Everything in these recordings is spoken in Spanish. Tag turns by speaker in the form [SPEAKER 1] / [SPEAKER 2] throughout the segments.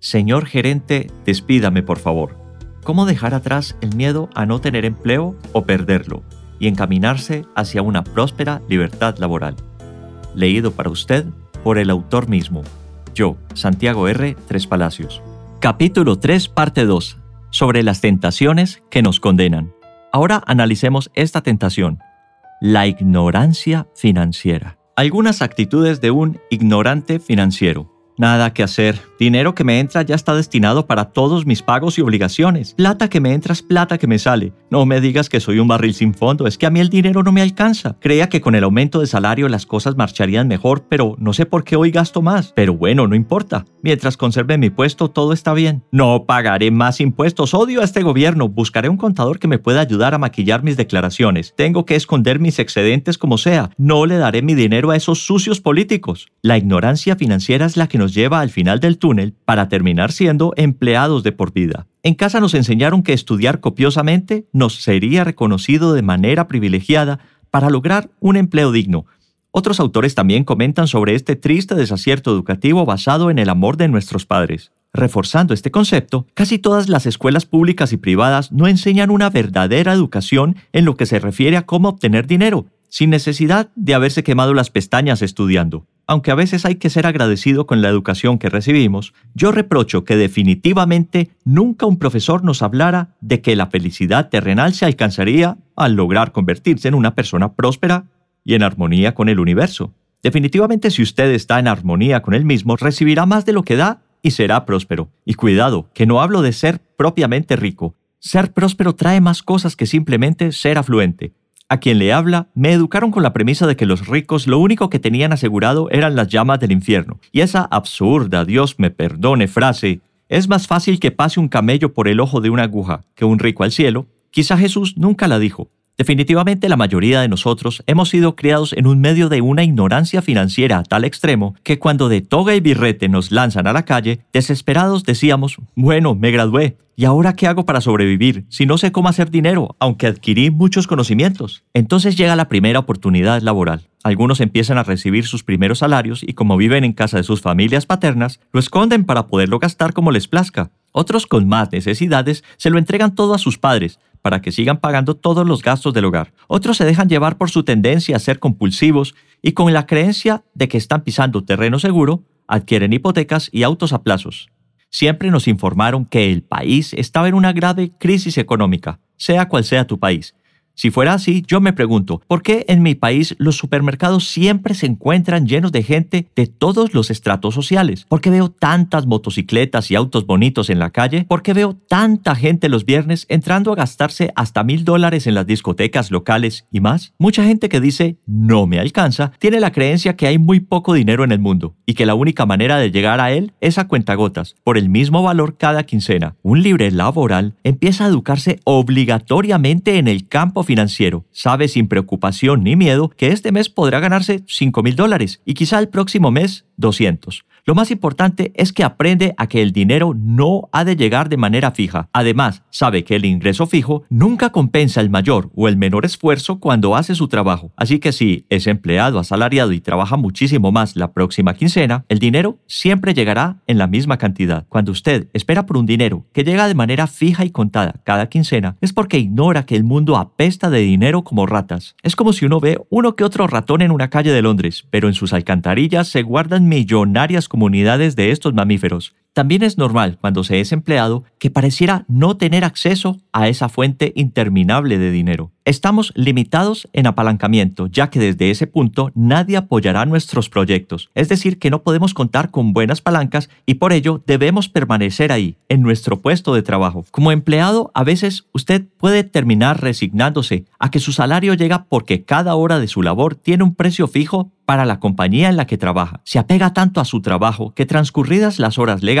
[SPEAKER 1] Señor gerente, despídame por favor. ¿Cómo dejar atrás el miedo a no tener empleo o perderlo y encaminarse hacia una próspera libertad laboral? Leído para usted por el autor mismo. Yo, Santiago R. Tres Palacios. Capítulo 3, parte 2. Sobre las tentaciones que nos condenan. Ahora analicemos esta tentación. La ignorancia financiera. Algunas actitudes de un ignorante financiero. Nada que hacer. Dinero que me entra ya está destinado para todos mis pagos y obligaciones. Plata que me entra es plata que me sale. No me digas que soy un barril sin fondo, es que a mí el dinero no me alcanza. Creía que con el aumento de salario las cosas marcharían mejor, pero no sé por qué hoy gasto más. Pero bueno, no importa. Mientras conserve mi puesto, todo está bien. No pagaré más impuestos. Odio a este gobierno. Buscaré un contador que me pueda ayudar a maquillar mis declaraciones. Tengo que esconder mis excedentes como sea. No le daré mi dinero a esos sucios políticos. La ignorancia financiera es la que nos lleva al final del túnel para terminar siendo empleados de por vida. En casa nos enseñaron que estudiar copiosamente nos sería reconocido de manera privilegiada para lograr un empleo digno. Otros autores también comentan sobre este triste desacierto educativo basado en el amor de nuestros padres. Reforzando este concepto, casi todas las escuelas públicas y privadas no enseñan una verdadera educación en lo que se refiere a cómo obtener dinero, sin necesidad de haberse quemado las pestañas estudiando aunque a veces hay que ser agradecido con la educación que recibimos, yo reprocho que definitivamente nunca un profesor nos hablara de que la felicidad terrenal se alcanzaría al lograr convertirse en una persona próspera y en armonía con el universo. Definitivamente si usted está en armonía con él mismo, recibirá más de lo que da y será próspero. Y cuidado, que no hablo de ser propiamente rico. Ser próspero trae más cosas que simplemente ser afluente a quien le habla, me educaron con la premisa de que los ricos lo único que tenían asegurado eran las llamas del infierno. Y esa absurda, Dios me perdone frase, es más fácil que pase un camello por el ojo de una aguja que un rico al cielo, quizá Jesús nunca la dijo. Definitivamente la mayoría de nosotros hemos sido criados en un medio de una ignorancia financiera a tal extremo que cuando de toga y birrete nos lanzan a la calle, desesperados decíamos, bueno, me gradué, ¿Y ahora qué hago para sobrevivir si no sé cómo hacer dinero, aunque adquirí muchos conocimientos? Entonces llega la primera oportunidad laboral. Algunos empiezan a recibir sus primeros salarios y como viven en casa de sus familias paternas, lo esconden para poderlo gastar como les plazca. Otros con más necesidades se lo entregan todo a sus padres para que sigan pagando todos los gastos del hogar. Otros se dejan llevar por su tendencia a ser compulsivos y con la creencia de que están pisando terreno seguro, adquieren hipotecas y autos a plazos siempre nos informaron que el país estaba en una grave crisis económica, sea cual sea tu país, si fuera así, yo me pregunto, ¿por qué en mi país los supermercados siempre se encuentran llenos de gente de todos los estratos sociales? ¿Por qué veo tantas motocicletas y autos bonitos en la calle? ¿Por qué veo tanta gente los viernes entrando a gastarse hasta mil dólares en las discotecas locales y más? Mucha gente que dice no me alcanza tiene la creencia que hay muy poco dinero en el mundo y que la única manera de llegar a él es a cuentagotas, por el mismo valor cada quincena. Un libre laboral empieza a educarse obligatoriamente en el campo financiero sabe sin preocupación ni miedo que este mes podrá ganarse 5 mil dólares y quizá el próximo mes 200. Lo más importante es que aprende a que el dinero no ha de llegar de manera fija. Además, sabe que el ingreso fijo nunca compensa el mayor o el menor esfuerzo cuando hace su trabajo. Así que si es empleado asalariado y trabaja muchísimo más la próxima quincena, el dinero siempre llegará en la misma cantidad. Cuando usted espera por un dinero que llega de manera fija y contada cada quincena, es porque ignora que el mundo apesta de dinero como ratas. Es como si uno ve uno que otro ratón en una calle de Londres, pero en sus alcantarillas se guardan millonarias comunidades de estos mamíferos. También es normal cuando se es empleado que pareciera no tener acceso a esa fuente interminable de dinero. Estamos limitados en apalancamiento, ya que desde ese punto nadie apoyará nuestros proyectos. Es decir, que no podemos contar con buenas palancas y por ello debemos permanecer ahí, en nuestro puesto de trabajo. Como empleado, a veces usted puede terminar resignándose a que su salario llega porque cada hora de su labor tiene un precio fijo para la compañía en la que trabaja. Se apega tanto a su trabajo que transcurridas las horas legales,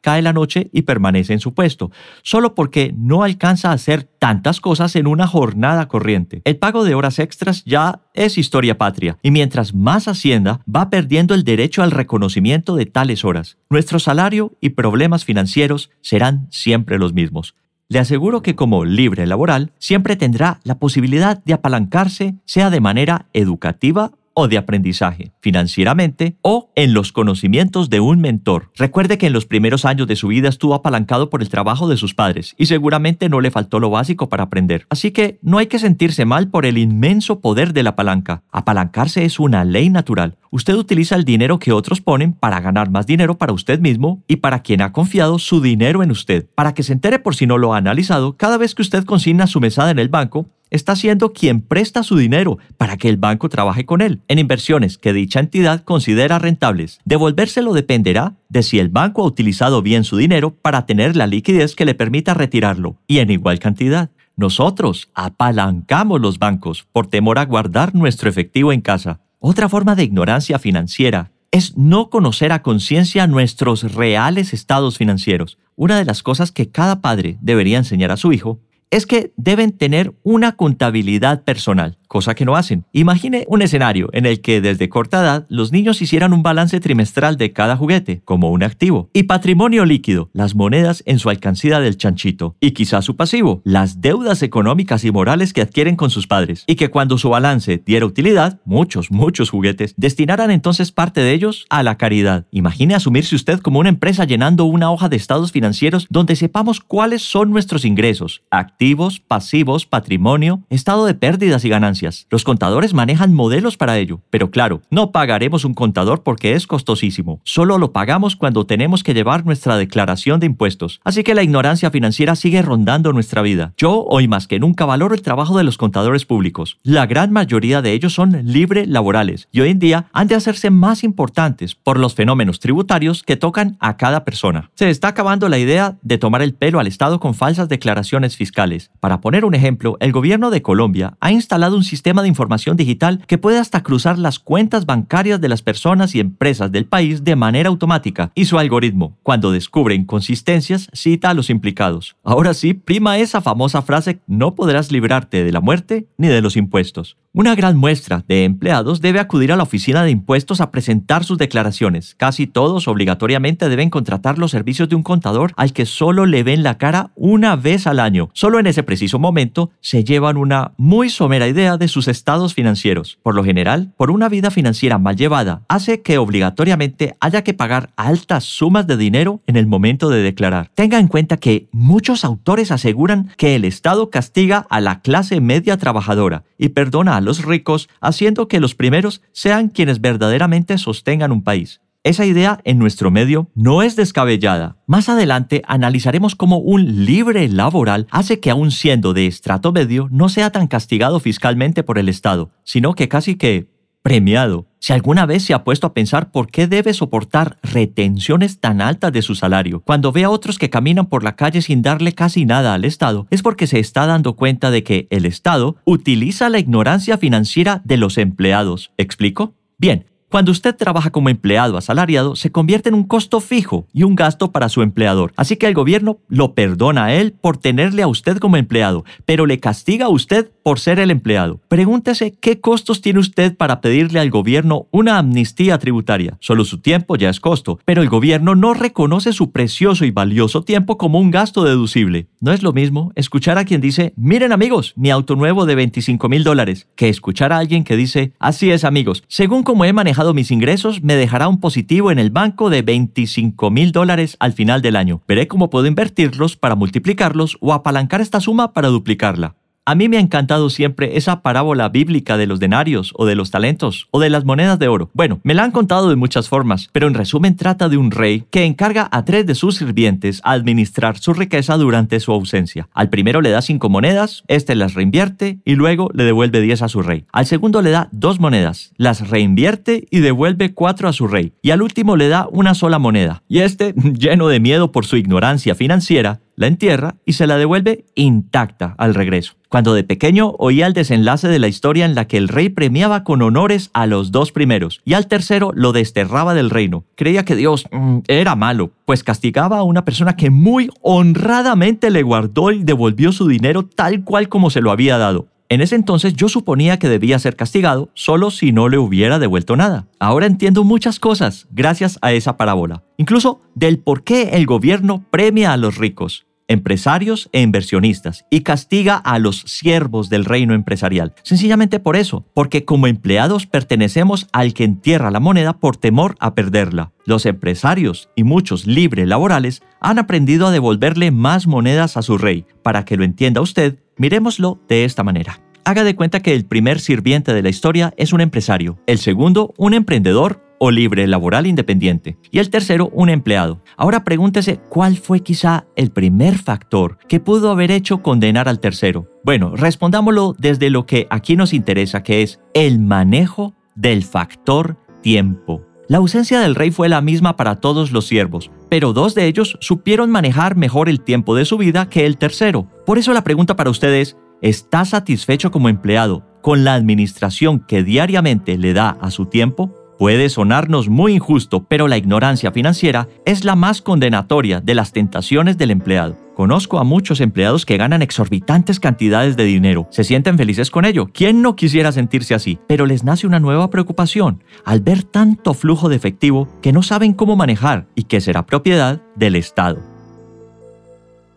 [SPEAKER 1] cae la noche y permanece en su puesto, solo porque no alcanza a hacer tantas cosas en una jornada corriente. El pago de horas extras ya es historia patria, y mientras más Hacienda va perdiendo el derecho al reconocimiento de tales horas, nuestro salario y problemas financieros serán siempre los mismos. Le aseguro que como libre laboral siempre tendrá la posibilidad de apalancarse, sea de manera educativa o de aprendizaje, financieramente o en los conocimientos de un mentor. Recuerde que en los primeros años de su vida estuvo apalancado por el trabajo de sus padres y seguramente no le faltó lo básico para aprender. Así que no hay que sentirse mal por el inmenso poder de la palanca. Apalancarse es una ley natural. Usted utiliza el dinero que otros ponen para ganar más dinero para usted mismo y para quien ha confiado su dinero en usted. Para que se entere por si no lo ha analizado, cada vez que usted consigna su mesada en el banco, está siendo quien presta su dinero para que el banco trabaje con él en inversiones que dicha entidad considera rentables. Devolvérselo dependerá de si el banco ha utilizado bien su dinero para tener la liquidez que le permita retirarlo y en igual cantidad. Nosotros apalancamos los bancos por temor a guardar nuestro efectivo en casa. Otra forma de ignorancia financiera es no conocer a conciencia nuestros reales estados financieros. Una de las cosas que cada padre debería enseñar a su hijo es que deben tener una contabilidad personal cosa que no hacen. Imagine un escenario en el que desde corta edad los niños hicieran un balance trimestral de cada juguete como un activo y patrimonio líquido, las monedas en su alcancía del chanchito y quizás su pasivo, las deudas económicas y morales que adquieren con sus padres y que cuando su balance diera utilidad, muchos, muchos juguetes, destinaran entonces parte de ellos a la caridad. Imagine asumirse usted como una empresa llenando una hoja de estados financieros donde sepamos cuáles son nuestros ingresos, activos, pasivos, patrimonio, estado de pérdidas y ganancias los contadores manejan modelos para ello, pero claro, no pagaremos un contador porque es costosísimo. Solo lo pagamos cuando tenemos que llevar nuestra declaración de impuestos. Así que la ignorancia financiera sigue rondando nuestra vida. Yo hoy más que nunca valoro el trabajo de los contadores públicos. La gran mayoría de ellos son libre laborales y hoy en día han de hacerse más importantes por los fenómenos tributarios que tocan a cada persona. Se está acabando la idea de tomar el pelo al Estado con falsas declaraciones fiscales. Para poner un ejemplo, el gobierno de Colombia ha instalado un sistema de información digital que puede hasta cruzar las cuentas bancarias de las personas y empresas del país de manera automática y su algoritmo, cuando descubre inconsistencias, cita a los implicados. Ahora sí, prima esa famosa frase, no podrás librarte de la muerte ni de los impuestos. Una gran muestra de empleados debe acudir a la oficina de impuestos a presentar sus declaraciones. Casi todos obligatoriamente deben contratar los servicios de un contador al que solo le ven la cara una vez al año. Solo en ese preciso momento se llevan una muy somera idea de sus estados financieros. Por lo general, por una vida financiera mal llevada, hace que obligatoriamente haya que pagar altas sumas de dinero en el momento de declarar. Tenga en cuenta que muchos autores aseguran que el Estado castiga a la clase media trabajadora y perdona a los ricos, haciendo que los primeros sean quienes verdaderamente sostengan un país. Esa idea en nuestro medio no es descabellada. Más adelante analizaremos cómo un libre laboral hace que aun siendo de estrato medio no sea tan castigado fiscalmente por el Estado, sino que casi que premiado. Si alguna vez se ha puesto a pensar por qué debe soportar retenciones tan altas de su salario, cuando ve a otros que caminan por la calle sin darle casi nada al Estado, es porque se está dando cuenta de que el Estado utiliza la ignorancia financiera de los empleados. ¿Explico? Bien, cuando usted trabaja como empleado asalariado, se convierte en un costo fijo y un gasto para su empleador. Así que el gobierno lo perdona a él por tenerle a usted como empleado, pero le castiga a usted por ser el empleado. Pregúntese qué costos tiene usted para pedirle al gobierno una amnistía tributaria. Solo su tiempo ya es costo, pero el gobierno no reconoce su precioso y valioso tiempo como un gasto deducible. No es lo mismo escuchar a quien dice, miren amigos, mi auto nuevo de 25 mil dólares, que escuchar a alguien que dice, así es amigos, según como he manejado mis ingresos, me dejará un positivo en el banco de 25 mil dólares al final del año. Veré cómo puedo invertirlos para multiplicarlos o apalancar esta suma para duplicarla. A mí me ha encantado siempre esa parábola bíblica de los denarios o de los talentos o de las monedas de oro. Bueno, me la han contado de muchas formas, pero en resumen trata de un rey que encarga a tres de sus sirvientes a administrar su riqueza durante su ausencia. Al primero le da cinco monedas, este las reinvierte y luego le devuelve diez a su rey. Al segundo le da dos monedas, las reinvierte y devuelve cuatro a su rey. Y al último le da una sola moneda. Y este, lleno de miedo por su ignorancia financiera, la entierra y se la devuelve intacta al regreso. Cuando de pequeño oía el desenlace de la historia en la que el rey premiaba con honores a los dos primeros y al tercero lo desterraba del reino. Creía que Dios mm, era malo, pues castigaba a una persona que muy honradamente le guardó y devolvió su dinero tal cual como se lo había dado. En ese entonces yo suponía que debía ser castigado solo si no le hubiera devuelto nada. Ahora entiendo muchas cosas gracias a esa parábola, incluso del por qué el gobierno premia a los ricos. Empresarios e inversionistas, y castiga a los siervos del reino empresarial. Sencillamente por eso, porque como empleados pertenecemos al que entierra la moneda por temor a perderla. Los empresarios y muchos libres laborales han aprendido a devolverle más monedas a su rey. Para que lo entienda usted, miremoslo de esta manera. Haga de cuenta que el primer sirviente de la historia es un empresario, el segundo un emprendedor o libre laboral independiente y el tercero un empleado. Ahora pregúntese cuál fue quizá el primer factor que pudo haber hecho condenar al tercero. Bueno, respondámoslo desde lo que aquí nos interesa, que es el manejo del factor tiempo. La ausencia del rey fue la misma para todos los siervos, pero dos de ellos supieron manejar mejor el tiempo de su vida que el tercero. Por eso la pregunta para ustedes, ¿está satisfecho como empleado con la administración que diariamente le da a su tiempo? Puede sonarnos muy injusto, pero la ignorancia financiera es la más condenatoria de las tentaciones del empleado. Conozco a muchos empleados que ganan exorbitantes cantidades de dinero, se sienten felices con ello. ¿Quién no quisiera sentirse así? Pero les nace una nueva preocupación al ver tanto flujo de efectivo que no saben cómo manejar y que será propiedad del Estado.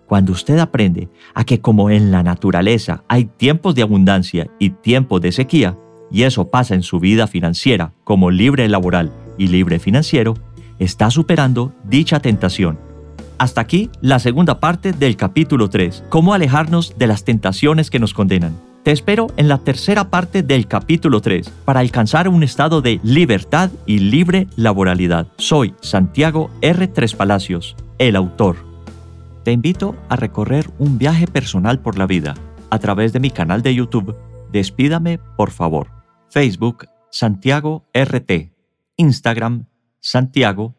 [SPEAKER 1] Cuando usted aprende a que como en la naturaleza hay tiempos de abundancia y tiempos de sequía, y eso pasa en su vida financiera como libre laboral y libre financiero, está superando dicha tentación. Hasta aquí la segunda parte del capítulo 3, cómo alejarnos de las tentaciones que nos condenan. Te espero en la tercera parte del capítulo 3 para alcanzar un estado de libertad y libre laboralidad. Soy Santiago R. Tres Palacios, el autor. Te invito a recorrer un viaje personal por la vida a través de mi canal de YouTube. Despídame, por favor. Facebook Santiago RT, Instagram Santiago-RT-